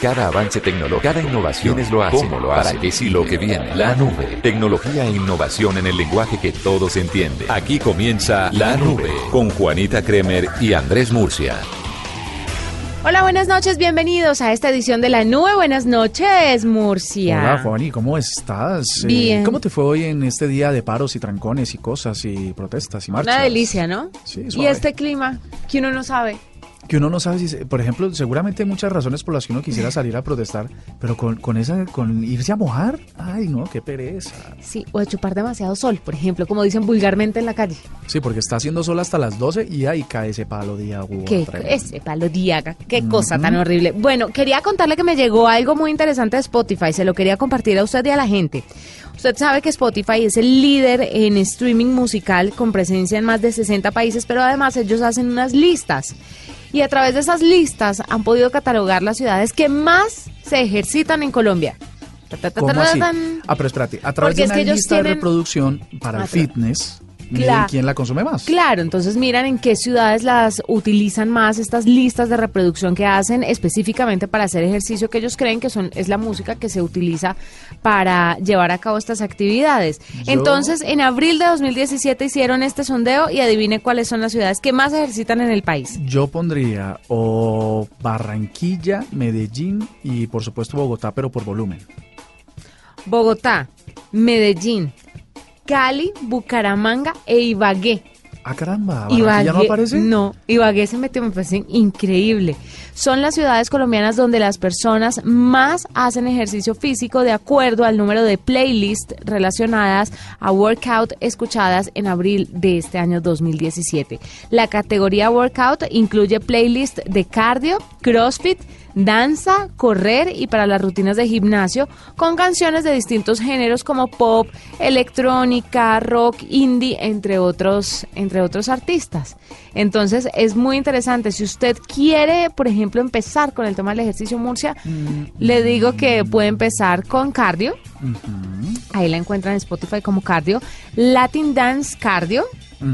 Cada avance tecnológico, cada innovación es lo hace, cómo lo hace, para qué sí lo que viene. La nube. Tecnología e innovación en el lenguaje que todos entienden. Aquí comienza La Nube con Juanita Kremer y Andrés Murcia. Hola, buenas noches, bienvenidos a esta edición de La Nube. Buenas noches, Murcia. Hola, Juani, ¿cómo estás? Eh, Bien. ¿Cómo te fue hoy en este día de paros y trancones y cosas y protestas y marchas? Una delicia, ¿no? Sí, Y suave. este clima que uno no sabe. Que uno no sabe si, se- por ejemplo, seguramente hay muchas razones por las que uno quisiera salir a protestar, pero con, con esa, con irse a mojar, ay no, qué pereza. Sí, o de chupar demasiado sol, por ejemplo, como dicen vulgarmente en la calle. Sí, porque está haciendo sol hasta las 12 y ahí cae ese palo de agua. Qué ese palo diaga, qué cosa tan horrible. Bueno, quería contarle que me llegó algo muy interesante de Spotify, se lo quería compartir a usted y a la gente. Usted sabe que Spotify es el líder en streaming musical con presencia en más de 60 países, pero además ellos hacen unas listas. Y a través de esas listas han podido catalogar las ciudades que más se ejercitan en Colombia. ¿Cómo así? Ah, pero espérate, a través Porque de es una que lista de reproducción para el fitness, Claro. quién la consume más. Claro, entonces miran en qué ciudades las utilizan más estas listas de reproducción que hacen específicamente para hacer ejercicio que ellos creen que son es la música que se utiliza para llevar a cabo estas actividades. Yo- Entonces, en abril de 2017 hicieron este sondeo y adivine cuáles son las ciudades que más ejercitan en el país. Yo pondría o Barranquilla, Medellín y por supuesto Bogotá, pero por volumen. Bogotá, Medellín, Cali, Bucaramanga e Ibagué. Ah, caramba, ¿Barranquilla no aparece? No, Ibagué se metió, me parece increíble. Son las ciudades colombianas donde las personas más hacen ejercicio físico de acuerdo al número de playlists relacionadas a workout escuchadas en abril de este año 2017. La categoría workout incluye playlists de cardio, crossfit, danza, correr y para las rutinas de gimnasio con canciones de distintos géneros como pop, electrónica, rock, indie, entre otros, entre otros artistas. Entonces es muy interesante. Si usted quiere, por ejemplo, empezar con el tema del ejercicio Murcia, le digo que puede empezar con cardio. Ahí la encuentran en Spotify como cardio. Latin Dance Cardio.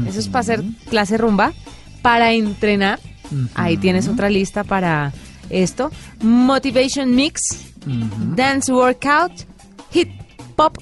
Eso es para hacer clase rumba. Para entrenar. Ahí tienes otra lista para esto. Motivation Mix. Dance Workout. Hip Pop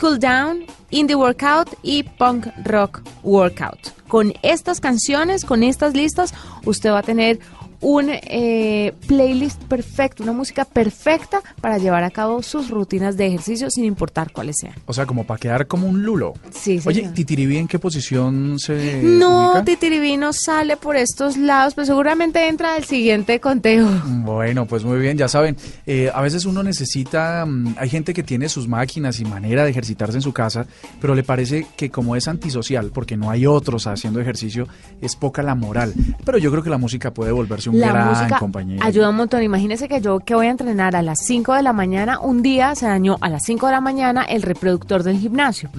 Cool Down. Indie Workout y Punk Rock Workout. Con estas canciones, con estas listas, usted va a tener un eh, playlist perfecto, una música perfecta para llevar a cabo sus rutinas de ejercicio sin importar cuáles sean. O sea, como para quedar como un lulo. Sí, Oye, señor. Titiribí, ¿en qué posición se No, ubica? Titiribí no sale por estos lados, pero seguramente entra el siguiente conteo. Bueno, pues muy bien, ya saben, eh, a veces uno necesita, mm, hay gente que tiene sus máquinas y manera de ejercitarse en su casa, pero le parece que como es antisocial, porque no hay otros haciendo ejercicio, es poca la moral. Pero yo creo que la música puede volverse un La gran música compañero. ayuda un montón. Imagínese que yo que voy a entrenar a las 5 de la mañana, un día se dañó a las 5 de la mañana el reproductor del gimnasio.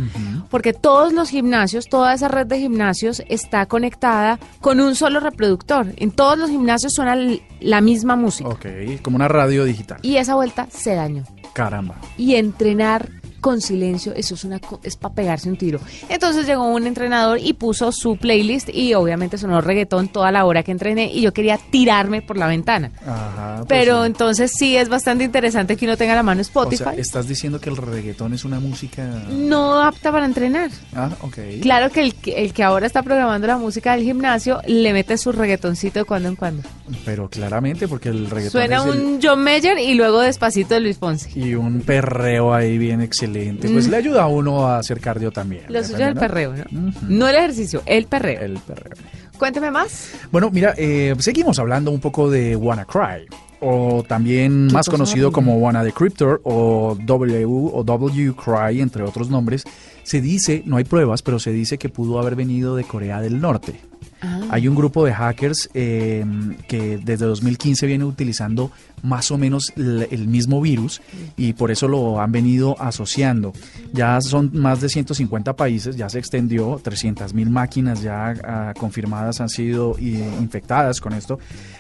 Porque todos los gimnasios, toda esa red de gimnasios está conectada con un solo reproductor. En todos los gimnasios suena la misma música. Ok, como una radio digital. Y esa vuelta se dañó. Caramba. y entrenar con silencio, eso es una es para pegarse un tiro. Entonces llegó un entrenador y puso su playlist y obviamente sonó reggaetón toda la hora que entrené y yo quería tirarme por la ventana. Ajá. pues Pero sí. entonces sí es bastante interesante que uno tenga la mano O Spotify. sea, estás diciendo que el reggaetón es una música... No apta para entrenar. Ah, ok. Claro que el, que el que ahora está programando la música del gimnasio le mete su reggaetoncito de cuando en cuando. Pero claramente, porque el reggaetón Suena es el- un John Mayer y luego despacito de Luis Ponce. y un perreo ahí bien excelente. Pues le ayuda a uno a hacer cardio también. Mm. Lo suyo es el perreo, ¿no? No el ejercicio, el perreo. El perreo. Cuénteme más. Bueno, mira, eh, seguimos hablando un poco de Cry o también más conocido como Wanna Decryptor o W o W Cry, entre otros nombres. Se dice, no hay pruebas, pero se dice que pudo haber venido de Corea del Norte. Ah. Hay un grupo de hackers eh, que desde 2015 viene utilizando más o menos el mismo virus y por eso lo han venido asociando. Ya son más de 150 países, ya se extendió, 300 mil máquinas ya ah, confirmadas han sido eh, infectadas con esto,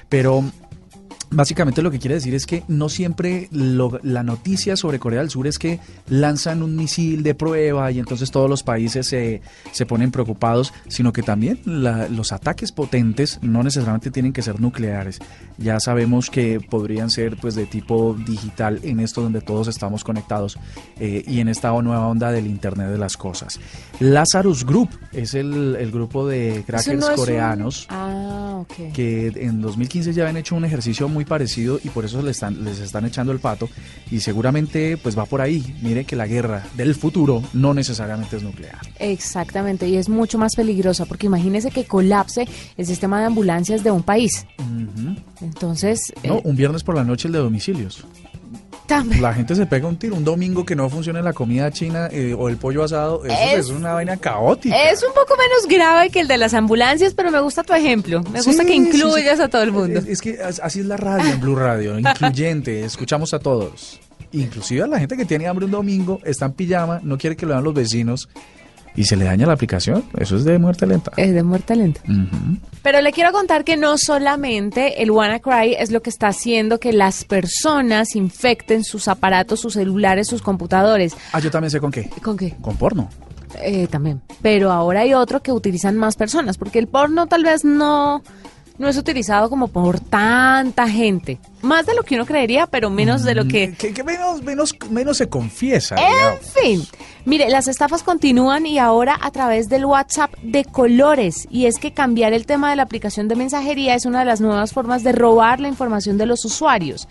pero Básicamente lo que quiere decir es que no siempre la noticia sobre Corea del Sur es que lanzan un misil de prueba y entonces todos los países se, se ponen preocupados, sino que también los ataques potentes no necesariamente tienen que ser nucleares. Ya sabemos que podrían ser pues de tipo digital en esto donde todos estamos conectados eh, y en esta nueva onda del Internet de las Cosas. Lazarus Group es el, el grupo de crackers coreanos ah, que en 2015 ya habían hecho un ejercicio muy parecido y por eso les están, les están echando el pato y seguramente pues va por ahí. Mire que la guerra del futuro no necesariamente es nuclear. Exactamente, y es mucho más peligrosa porque imagínese que colapse el sistema de ambulancias de un país. Entonces... No, eh, un viernes por la noche el de domicilios. La gente se pega un tiro un domingo que no funcione la comida china eh, o el pollo asado. Eso es, una vaina caótica. Es un poco menos grave que el de las ambulancias, pero me gusta tu ejemplo. Me gusta que incluyas a todo el mundo. Es, que así es la radio en Blue Radio, incluyente. escuchamos a todos. Inclusive a la gente que tiene hambre un domingo, está en pijama, no quiere que lo vean los vecinos y se le daña la aplicación, eso es de muerte lenta. Es de muerte lenta. Pero le quiero contar que no solamente el WannaCry es lo que está haciendo que las personas infecten sus aparatos, sus celulares, sus computadores. Ah, yo también sé con qué. ¿Con qué? Con porno. Eh, también. Pero ahora hay otro que utilizan más personas, porque el porno tal vez no no es utilizado como por tanta gente. Más de lo que uno creería, pero menos de lo mm, que... Que, menos, menos, menos se confiesa. En fin, mire, las estafas continúan y ahora a través del WhatsApp de colores. Y es que cambiar el tema de la aplicación de mensajería es una de las nuevas formas de robar la información de los usuarios.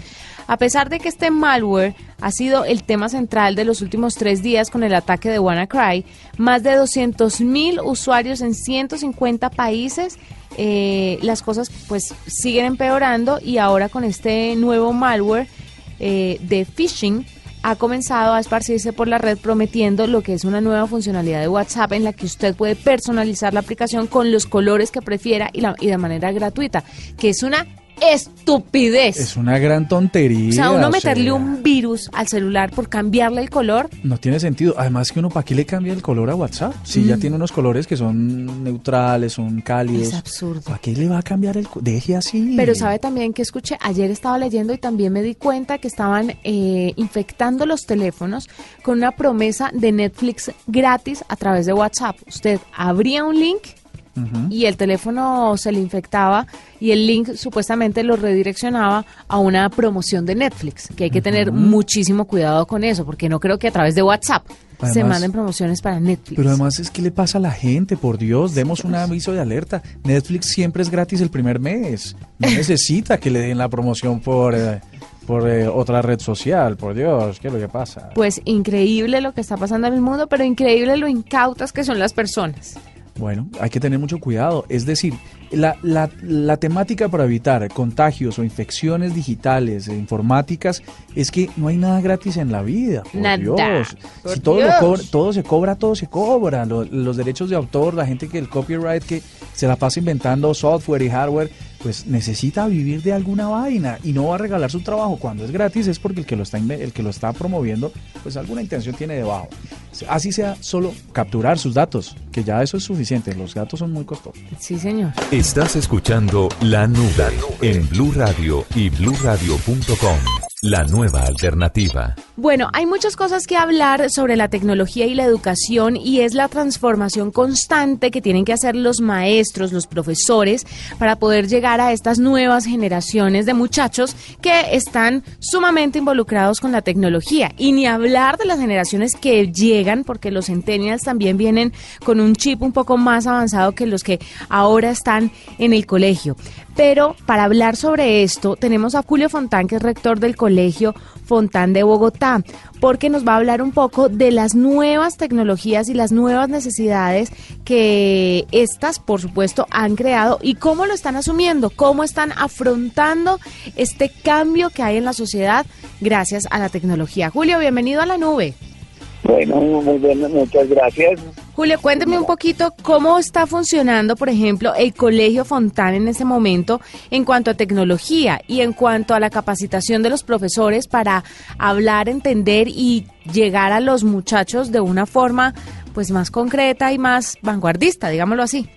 A pesar de que este malware ha sido el tema central de los últimos tres días con el ataque de WannaCry, más de 200.000 usuarios en 150 países eh, las cosas pues siguen empeorando y ahora con este nuevo malware eh, de phishing ha comenzado a esparcirse por la red prometiendo lo que es una nueva funcionalidad de WhatsApp en la que usted puede personalizar la aplicación con los colores que prefiera y, y de manera gratuita, que es una estupidez. Es una gran tontería. O sea, uno meterle un virus al celular por cambiarle el color. No tiene sentido. Además que uno, ¿para qué le cambia el color a WhatsApp? Si ya mm. tiene unos colores que son neutrales, son cálidos. Es absurdo. ¿Para qué le va a cambiar el Deje así. Pero sabe también que escuché, ayer estaba leyendo y también me di cuenta que estaban eh, infectando los teléfonos con una promesa de Netflix gratis a través de WhatsApp. Usted abría un link y el teléfono se le infectaba y el link supuestamente lo redireccionaba a una promoción de Netflix, que hay que tener muchísimo cuidado con eso, porque no creo que a través de WhatsApp se manden promociones para Netflix. Pero además es que le pasa a la gente, por Dios, demos un aviso de alerta. Netflix siempre es gratis el primer mes, no necesita que le den la promoción por... Eh, por eh, otra red social, por Dios, ¿qué es lo que pasa? Pues increíble lo que está pasando en el mundo, pero increíble lo incautas que son las personas. Bueno, hay que tener mucho cuidado. Es decir, la, la, la, temática para evitar contagios o infecciones digitales e informáticas es que no hay nada gratis en la vida. Por Dios. si todo, todo se cobra, todo se cobra. los derechos de autor, la gente que el copyright que se la pasa inventando software y hardware, pues necesita vivir de alguna vaina y no va a regalar su trabajo cuando es gratis es porque el que lo está el que lo está promoviendo pues alguna intención tiene debajo. Así sea solo capturar sus datos que ya eso es suficiente los datos son muy costosos. Sí señor. Estás escuchando la nube en Blue Radio y BlueRadio.com la nueva alternativa. Bueno, hay muchas cosas que hablar sobre la tecnología y la educación y es la transformación constante que tienen que hacer los maestros, los profesores, para poder llegar a estas nuevas generaciones de muchachos que están sumamente involucrados con la tecnología. Y ni hablar de las generaciones que llegan, porque los centennials también vienen con un chip un poco más avanzado que los que ahora están en el colegio. Pero para hablar sobre esto tenemos a Julio Fontán, que es rector del Colegio Fontán de Bogotá, porque nos va a hablar un poco de las nuevas tecnologías y las nuevas necesidades que estas, por supuesto, han creado y cómo lo están asumiendo, cómo están afrontando este cambio que hay en la sociedad gracias a la tecnología. Julio, bienvenido a la nube. Bueno, muy bien, muchas gracias. Julio, cuénteme un poquito cómo está funcionando, por ejemplo, el Colegio Fontán en ese momento en cuanto a tecnología y en cuanto a la capacitación de los profesores para hablar, entender y llegar a los muchachos de una forma pues más concreta y más vanguardista, digámoslo así.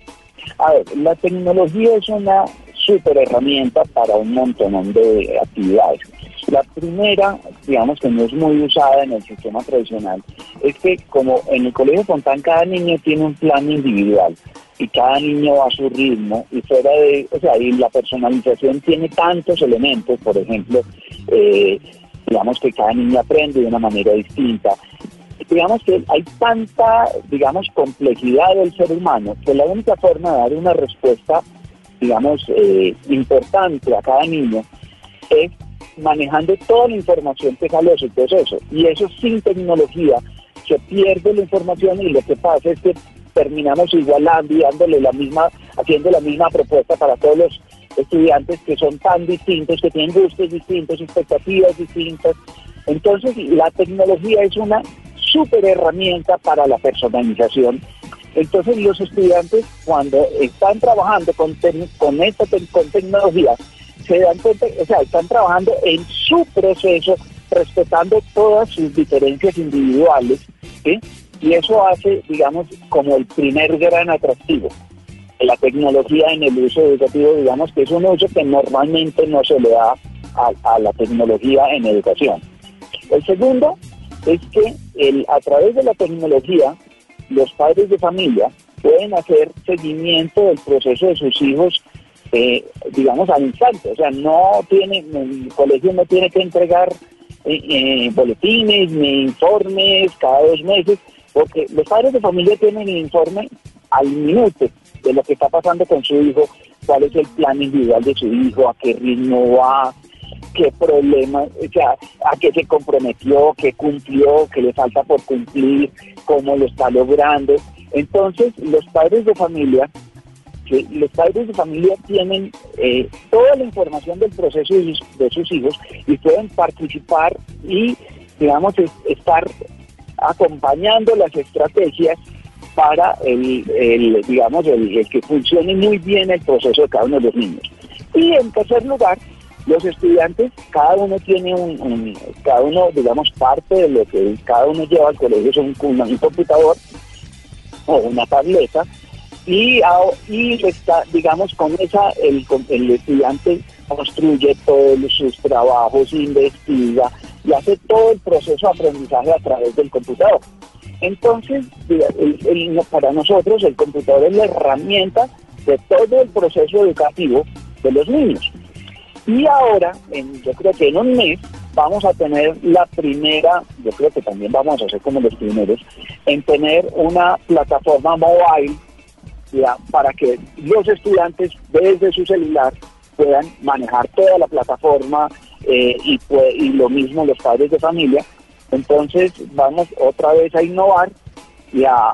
A ver, la tecnología es una súper herramienta para un montón de actividades. La primera, digamos que no es muy usada en el sistema tradicional, es que como en el Colegio Fontán cada niño tiene un plan individual y cada niño va a su ritmo y fuera de, o sea, y la personalización tiene tantos elementos, por ejemplo, eh, digamos que cada niño aprende de una manera distinta. Digamos que hay tanta, digamos, complejidad del ser humano que la única forma de dar una respuesta, digamos, eh, importante a cada niño es manejando toda la información que sale de su proceso. Y eso sin tecnología se pierde la información y lo que pasa es que terminamos igualando y dándole la misma, haciendo la misma propuesta para todos los estudiantes que son tan distintos, que tienen gustos distintos, expectativas distintas. Entonces, la tecnología es una súper herramienta para la personalización. Entonces, los estudiantes, cuando están trabajando con, con esta con tecnología, se dan cuenta, o sea, están trabajando en su proceso, respetando todas sus diferencias individuales, y eso hace, digamos, como el primer gran atractivo. La tecnología en el uso educativo, digamos que es un uso que normalmente no se le da a, la tecnología en educación. El segundo es que el, a través de la tecnología, los padres de familia pueden hacer seguimiento del proceso de sus hijos eh, digamos, al instante. O sea, no tiene, el colegio no tiene que entregar eh, eh, boletines ni informes cada dos meses, porque los padres de familia tienen informe al minuto de lo que está pasando con su hijo, cuál es el plan individual de su hijo, a qué ritmo va, qué problema, o sea, a qué se comprometió, qué cumplió, qué le falta por cumplir, cómo lo está logrando. Entonces, los padres de familia los padres de familia tienen eh, toda la información del proceso de sus, hijos y pueden participar y, digamos, estar acompañando las estrategias para el, digamos, el, que funcione muy bien el proceso de cada uno de los niños. Y en tercer lugar, los estudiantes, cada uno tiene un, cada uno, digamos, parte de lo que cada uno lleva al colegio es un, un computador o una tableta y, está, digamos, con esa el, el estudiante construye todos sus trabajos, investiga y hace todo el proceso de aprendizaje a través del computador. Entonces, para nosotros el computador es la herramienta de todo el proceso educativo de los niños. Y ahora, en, yo creo que en un mes, vamos a tener la primera, yo creo que también vamos a ser como los primeros, en tener una plataforma mobile para que los estudiantes desde su celular puedan manejar toda la plataforma eh, y, y lo mismo los padres de familia. Entonces vamos otra vez a innovar y a,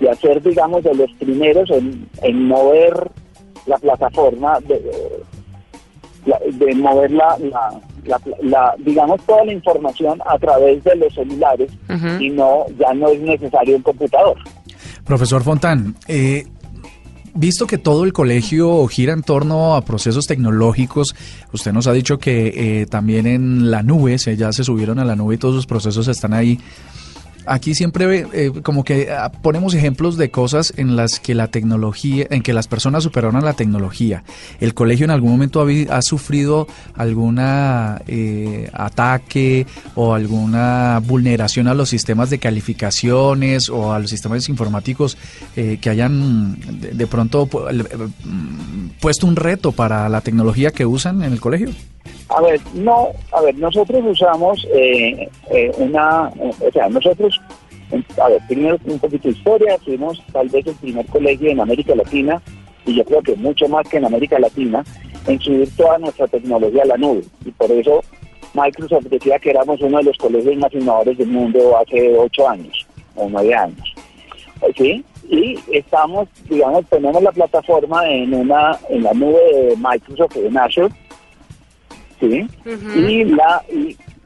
y a ser, digamos, de los primeros en, mover la plataforma, de, de mover la, la, digamos, toda la información a través de los celulares y no ya no es necesario un computador. Profesor Fontán, eh, visto que todo el colegio gira en torno a procesos tecnológicos, usted nos ha dicho que eh, también en la nube, ya se subieron a la nube y todos los procesos están ahí aquí siempre eh, como que ah, ponemos ejemplos de cosas en las que la tecnología, en que las personas superaron a la tecnología. El colegio en algún momento ha, sufrido alguna eh, ataque o alguna vulneración a los sistemas de calificaciones o a los sistemas informáticos eh, que hayan de pronto mm, puesto un reto para la tecnología que usan en el colegio. A ver, no, a ver, nosotros usamos eh, eh, una, o sea, nosotros, a ver, primero un poquito de historia, fuimos tal vez el primer colegio en América Latina, y yo creo que mucho más que en América Latina, en subir toda nuestra tecnología a la nube. Y por eso Microsoft decía que éramos uno de los colegios más innovadores del mundo hace ocho años o nueve años. ¿Sí? Y estamos, digamos, tenemos la plataforma en una en la nube de Microsoft, en Azure, ¿sí? y, la,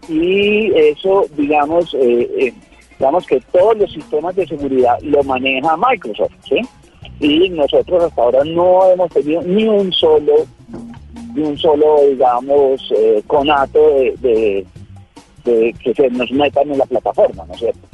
y, eso, digamos, eh, eh, digamos que todos los sistemas de seguridad lo maneja Microsoft, ¿sí? Y nosotros hasta ahora no hemos tenido ni un solo, ni un solo, digamos, eh, conato de, de, de que se nos metan en la plataforma, ¿no es cierto?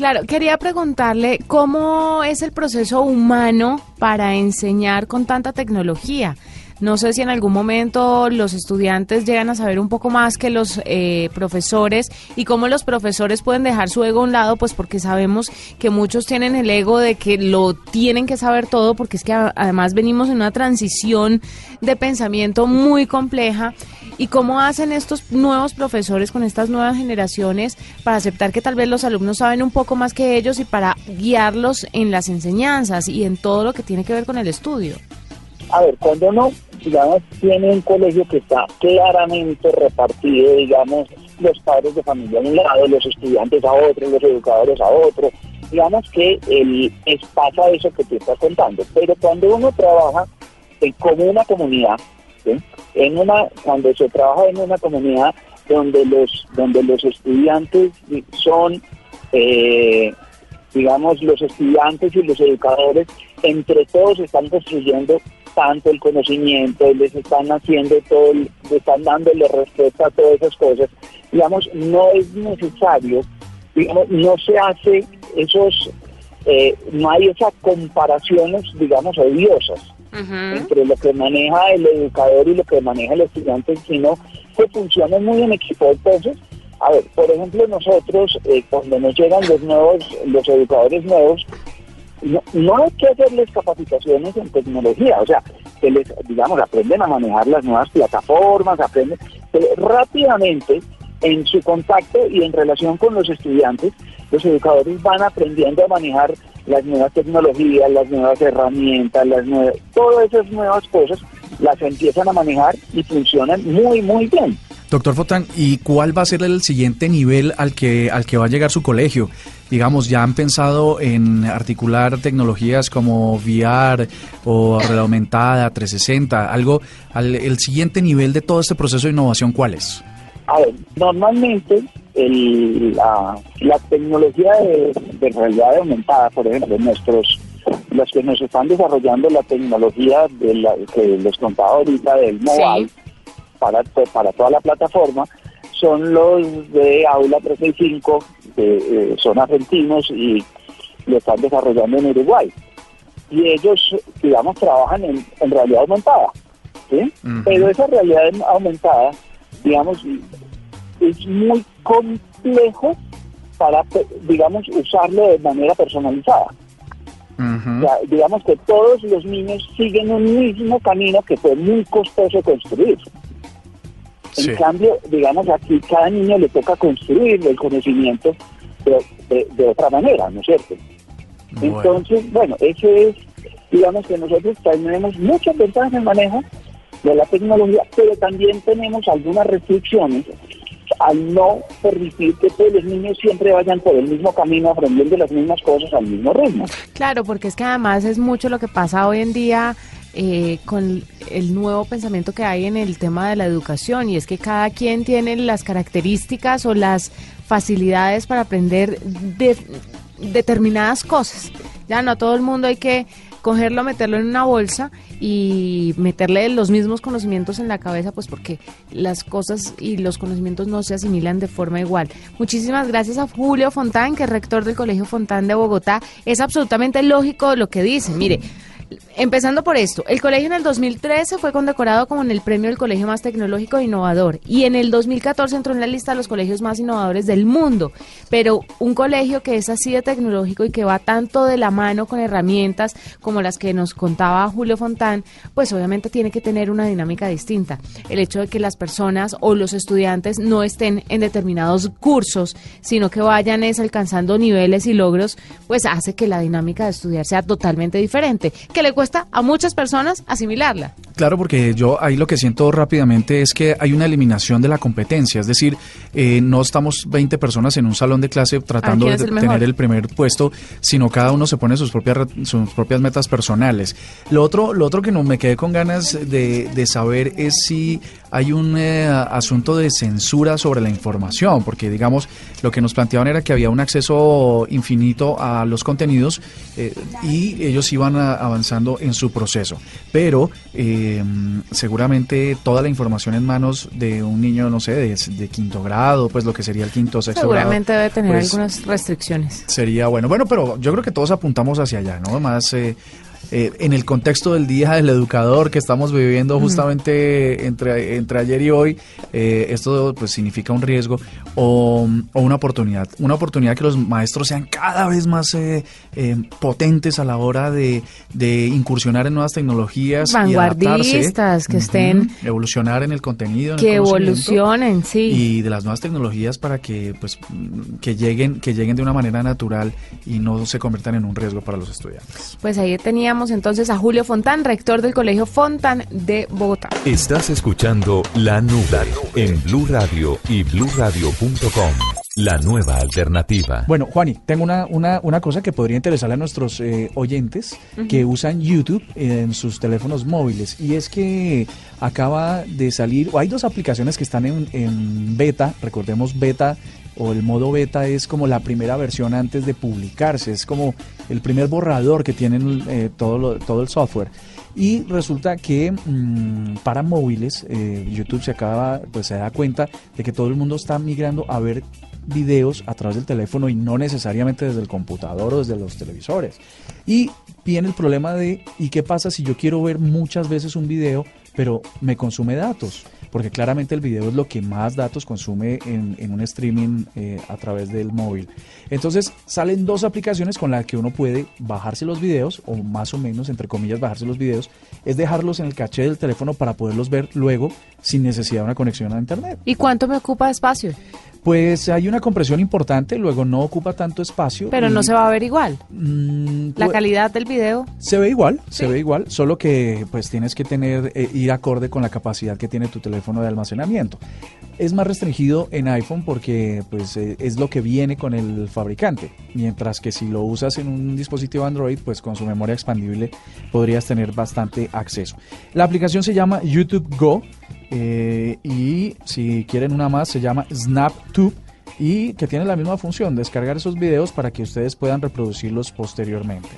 Claro, quería preguntarle cómo es el proceso humano para enseñar con tanta tecnología. No sé si en algún momento los estudiantes llegan a saber un poco más que los eh, profesores y cómo los profesores pueden dejar su ego a un lado, pues porque sabemos que muchos tienen el ego de que lo tienen que saber todo, porque es que además venimos en una transición de pensamiento muy compleja. ¿Y cómo hacen estos nuevos profesores con estas nuevas generaciones para aceptar que tal vez los alumnos saben un poco más que ellos y para guiarlos en las enseñanzas y en todo lo que tiene que ver con el estudio? A ver, cuando uno digamos, tiene un colegio que está claramente repartido, digamos, los padres de familia a un lado, los estudiantes a otro, los educadores a otro. Digamos que el, es, pasa eso que tú estás contando. Pero cuando uno trabaja en, como una comunidad, en una, cuando se trabaja en una comunidad donde los, donde los estudiantes son, eh, digamos, los estudiantes y los educadores, entre todos están construyendo tanto el conocimiento, les están haciendo todo, le están dándole respuesta a todas esas cosas. Digamos, no es necesario, digamos, no se hace esos, eh, no hay esas comparaciones, digamos, odiosas entre lo que maneja el educador y lo que maneja el estudiante, sino que funciona muy en equipo. Entonces, a ver, por ejemplo, nosotros, eh, cuando nos llegan los nuevos, los educadores nuevos, no, hay que hacerles capacitaciones en tecnología, o sea, que les, digamos, aprenden a manejar las nuevas plataformas, aprenden rápidamente en su contacto y en relación con los estudiantes, los educadores van aprendiendo a manejar las nuevas tecnologías, las nuevas herramientas, las nuevas, todas esas nuevas cosas las empiezan a manejar y funcionan muy, muy bien. Doctor Fotán, ¿y cuál va a ser el siguiente nivel al que, al que va a llegar su colegio? Digamos, ¿ya han pensado en articular tecnologías como VR o realidad aumentada, 360? Algo, al, el siguiente nivel de todo este proceso de innovación, ¿cuál es? A ver, normalmente la, tecnología de, realidad aumentada, por ejemplo, nuestros los que nos están desarrollando la tecnología de la, que les contaba ahorita del mobile, para, para toda la plataforma son los de Aula 365, que eh, son argentinos y lo están desarrollando en Uruguay. Y ellos, digamos, trabajan en, realidad aumentada. ¿sí? Pero esa realidad aumentada, digamos, es muy complejo para, digamos, usarlo de manera personalizada. digamos que todos los niños siguen un mismo camino que fue muy costoso construir. En cambio, digamos, aquí cada niño le toca construir el conocimiento de, otra manera, ¿no es cierto? Entonces, bueno, eso es, digamos que nosotros tenemos muchas ventajas en el manejo de la tecnología, pero también tenemos algunas restricciones al no permitir que todos los niños siempre vayan por el mismo camino aprendiendo las mismas cosas al mismo ritmo. Claro, porque es que además es mucho lo que pasa hoy en día eh, con el nuevo pensamiento que hay en el tema de la educación y es que cada quien tiene las características o las facilidades para aprender de, determinadas cosas. Ya no a todo el mundo hay que cogerlo, meterlo en una bolsa y meterle los mismos conocimientos en la cabeza, pues porque las cosas y los conocimientos no se asimilan de forma igual. Muchísimas gracias a Julio Fontán, que es rector del Colegio Fontán de Bogotá. Es absolutamente lógico lo que dice. Mire, Empezando por esto, el colegio en el 2013 fue condecorado como en el premio del colegio más tecnológico e innovador y en el 2014 entró en la lista de los colegios más innovadores del mundo. Pero un colegio que es así de tecnológico y que va tanto de la mano con herramientas como las que nos contaba Julio Fontán, pues obviamente tiene que tener una dinámica distinta. El hecho de que las personas o los estudiantes no estén en determinados cursos, sino que vayan es alcanzando niveles y logros, pues hace que la dinámica de estudiar sea totalmente diferente le cuesta a muchas personas asimilarla. Claro, porque yo ahí lo que siento rápidamente es que hay una eliminación de la competencia, es decir, eh, no estamos 20 personas en un salón de clase tratando de tener el primer puesto, sino cada uno se pone sus propias sus propias metas personales. Lo otro, lo otro que no me quedé con ganas de, de saber es si hay un eh, asunto de censura sobre la información, porque digamos, lo que nos planteaban era que había un acceso infinito a los contenidos eh, y ellos iban avanzando en su proceso. Pero eh, seguramente toda la información en manos de un niño, no sé, de, quinto grado, pues lo que sería el quinto sexto seguramente grado. debe tener pues, algunas restricciones. Sería bueno. Bueno, pero yo creo que todos apuntamos hacia allá, ¿no? Más eh, eh, en el contexto del Día del Educador que estamos viviendo justamente entre, entre ayer y hoy, eh, esto pues significa un riesgo o, una oportunidad. Una oportunidad que los maestros sean cada vez más eh, potentes a la hora de, incursionar en nuevas tecnologías. Vanguardistas, que estén... Evolucionar en el contenido. que evolucionen, sí. Y de las nuevas tecnologías para que pues que lleguen, que lleguen de una manera natural y no se conviertan en un riesgo para los estudiantes. Pues ahí teníamos entonces a Julio Fontán, rector del Colegio Fontán de Bogotá. Estás escuchando La Nube en Blue Radio y bluradio.com. La nueva alternativa. Bueno, Juani, tengo una, una, una cosa que podría interesarle a nuestros eh, oyentes que usan YouTube en sus teléfonos móviles. Y es que acaba de salir, o hay dos aplicaciones que están en, en beta, recordemos beta o el modo beta es como la primera versión antes de publicarse, es como el primer borrador que tienen eh, todo, todo el software. Y resulta que mm, para móviles, eh, YouTube se acaba, pues se da cuenta de que todo el mundo está migrando a ver videos a través del teléfono y no necesariamente desde el computador o desde los televisores. Y viene el problema de, ¿y qué pasa si yo quiero ver muchas veces un video, pero me consume datos? Porque claramente el video es lo que más datos consume en, un streaming eh, a través del móvil. Entonces salen dos aplicaciones con las que uno puede bajarse los videos, o más o menos, entre comillas, bajarse los videos, es dejarlos en el caché del teléfono para poderlos ver luego sin necesidad de una conexión a internet. ¿Y cuánto me ocupa espacio? Pues hay una compresión importante, luego no ocupa tanto espacio. Pero no se va a ver igual. Mm, la pues, calidad del video. Se ve igual, se ve igual, solo que pues tienes que tener eh, ir acorde con la capacidad que tiene tu teléfono de almacenamiento. Es más restringido en iPhone porque pues eh, es lo que viene con el fabricante, mientras que si lo usas en un dispositivo Android, pues con su memoria expandible podrías tener bastante acceso. La aplicación se llama YouTube Go eh, y si quieren una más, se llama SnapTube y que tiene la misma función, descargar esos videos para que ustedes puedan reproducirlos posteriormente.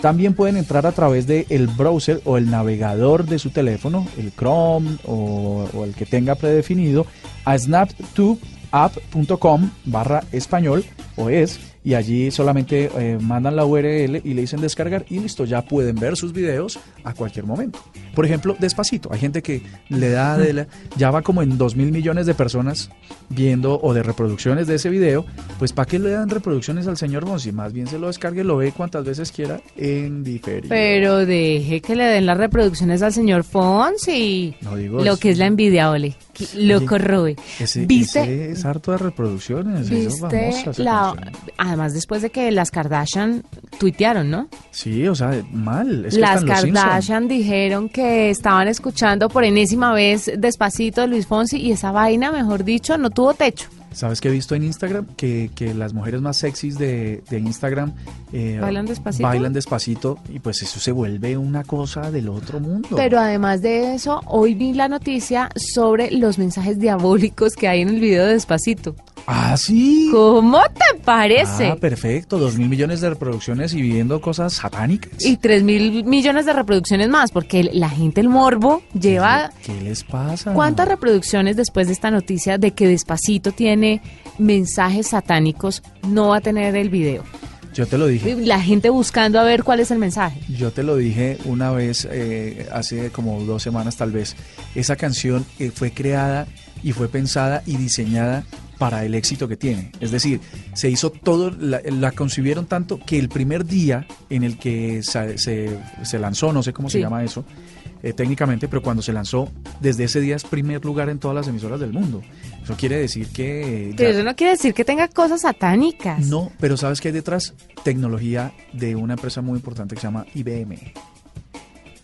También pueden entrar a través del el browser o el navegador de su teléfono, el Chrome o, o el que tenga predefinido, a snaptubeapp.com barra español o es y allí solamente eh, mandan la URL y le dicen descargar y listo, ya pueden ver sus videos a cualquier momento. Por ejemplo, despacito, hay gente que le da de la, ya va como en 2 mil millones de personas viendo o de reproducciones de ese video, pues ¿para qué le dan reproducciones al señor Bonsi? Más bien se lo descargue, lo ve cuantas veces quiera en diferido. Pero deje que le den las reproducciones al señor Fonsi. No digo Lo que es la envidia, ole. Lo corroe. ¿Viste? es harto de reproducciones. ¿Viste la, además después de que las Kardashian tuitearon, ¿no? Sí, o sea, mal. las Kardashian dijeron que estaban escuchando por enésima vez despacito de Luis Fonsi y esa vaina, mejor dicho, no tuvo techo. ¿Sabes qué he visto en Instagram? Que, que las mujeres más sexys de, de Instagram eh, bailan despacito. Bailan despacito y pues eso se vuelve una cosa del otro mundo. Pero además de eso, hoy vi la noticia sobre los mensajes diabólicos que hay en el video de despacito. Ah, sí. ¿Cómo te parece? Ah, perfecto. Dos mil millones de reproducciones y viendo cosas satánicas. Y tres mil millones de reproducciones más, porque la gente, el morbo, lleva... ¿Qué les pasa? ¿Cuántas reproducciones después de esta noticia de que Despacito tiene mensajes satánicos no va a tener el video? Yo te lo dije. La gente buscando a ver cuál es el mensaje. Yo te lo dije una vez, eh, hace como dos semanas tal vez. Esa canción eh, fue creada y fue pensada y diseñada para el éxito que tiene. Es decir, se hizo todo, la, concibieron tanto que el primer día en el que se, se, lanzó, no sé cómo se llama eso eh, técnicamente, pero cuando se lanzó, desde ese día es primer lugar en todas las emisoras del mundo. Eso quiere decir que... Pero eso no quiere decir que tenga cosas satánicas. No, pero ¿sabes qué hay detrás? Tecnología de una empresa muy importante que se llama IBM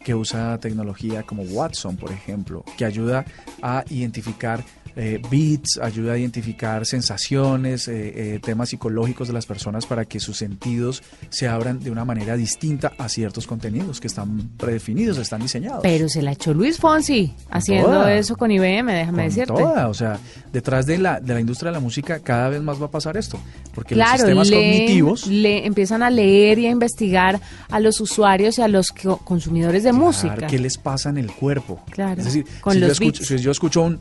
que usa tecnología como Watson, por ejemplo, que ayuda a identificar eh, beats, ayuda a identificar sensaciones, eh, eh, temas psicológicos de las personas para que sus sentidos se abran de una manera distinta a ciertos contenidos que están predefinidos, están diseñados. Pero se la echó Luis Fonsi haciendo eso con IBM, déjame con decirte. Toda, o sea, detrás de la, de la industria de la música cada vez más va a pasar esto, porque los sistemas cognitivos... Le, empiezan a leer y a investigar a los usuarios y a los consumidores de música. ¿Qué les pasa en el cuerpo? Claro, es decir, con si, los yo escucho, si yo escucho un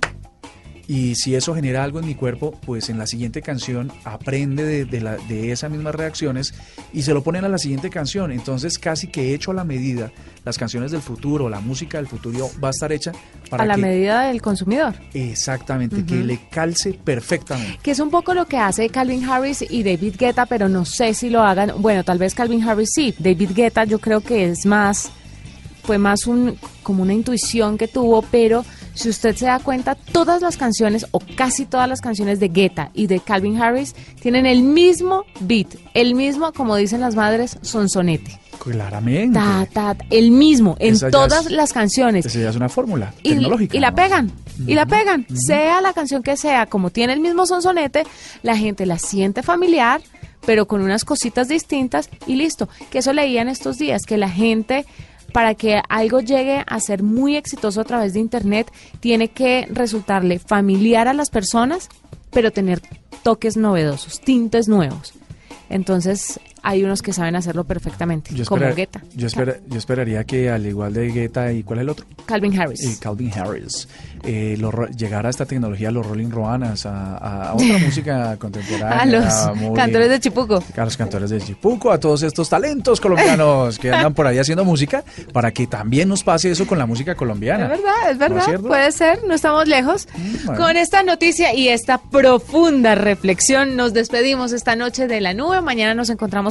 y si eso genera algo en mi cuerpo, pues en la siguiente canción aprende de, de, la, de, esas mismas reacciones y se lo ponen a la siguiente canción. Entonces casi que hecho a la medida, las canciones del futuro, la música del futuro va a estar hecha para... A la medida del consumidor. Exactamente, que le calce perfectamente. Que es un poco lo que hace Calvin Harris y David Guetta, pero no sé si lo hagan. Bueno, tal vez Calvin Harris sí. David Guetta yo creo que es más fue más un como una intuición que tuvo, pero si usted se da cuenta, todas las canciones o casi todas las canciones de Guetta y de Calvin Harris tienen el mismo beat, el mismo, como dicen las madres, sonsonete. Claramente. Ta, ta, el mismo, en todas las canciones. Esa ya es una fórmula y, tecnológica. Y la pegan, y la pegan. Sea la canción que sea, como tiene el mismo sonsonete, la gente la siente familiar, pero con unas cositas distintas y listo. Que eso leía en estos días, que la gente para que algo llegue a ser muy exitoso a través de Internet, tiene que resultarle familiar a las personas, pero tener toques novedosos, tintes nuevos. Entonces, hay unos que saben hacerlo perfectamente, como Guetta. Yo, yo, esperaría que al igual de Guetta y ¿cuál es el otro? Calvin Harris. Y Calvin Harris. Eh, llegara a esta tecnología a los Rolling Roanas, a, otra música contemporánea. A los cantores de Chipuco. A los cantores de Chipuco, a todos estos talentos colombianos que andan por ahí haciendo música, para que también nos pase eso con la música colombiana. Es verdad, es verdad. Puede ser, no estamos lejos. Mm, con esta noticia y esta profunda reflexión nos despedimos esta noche de la nube. Mañana nos encontramos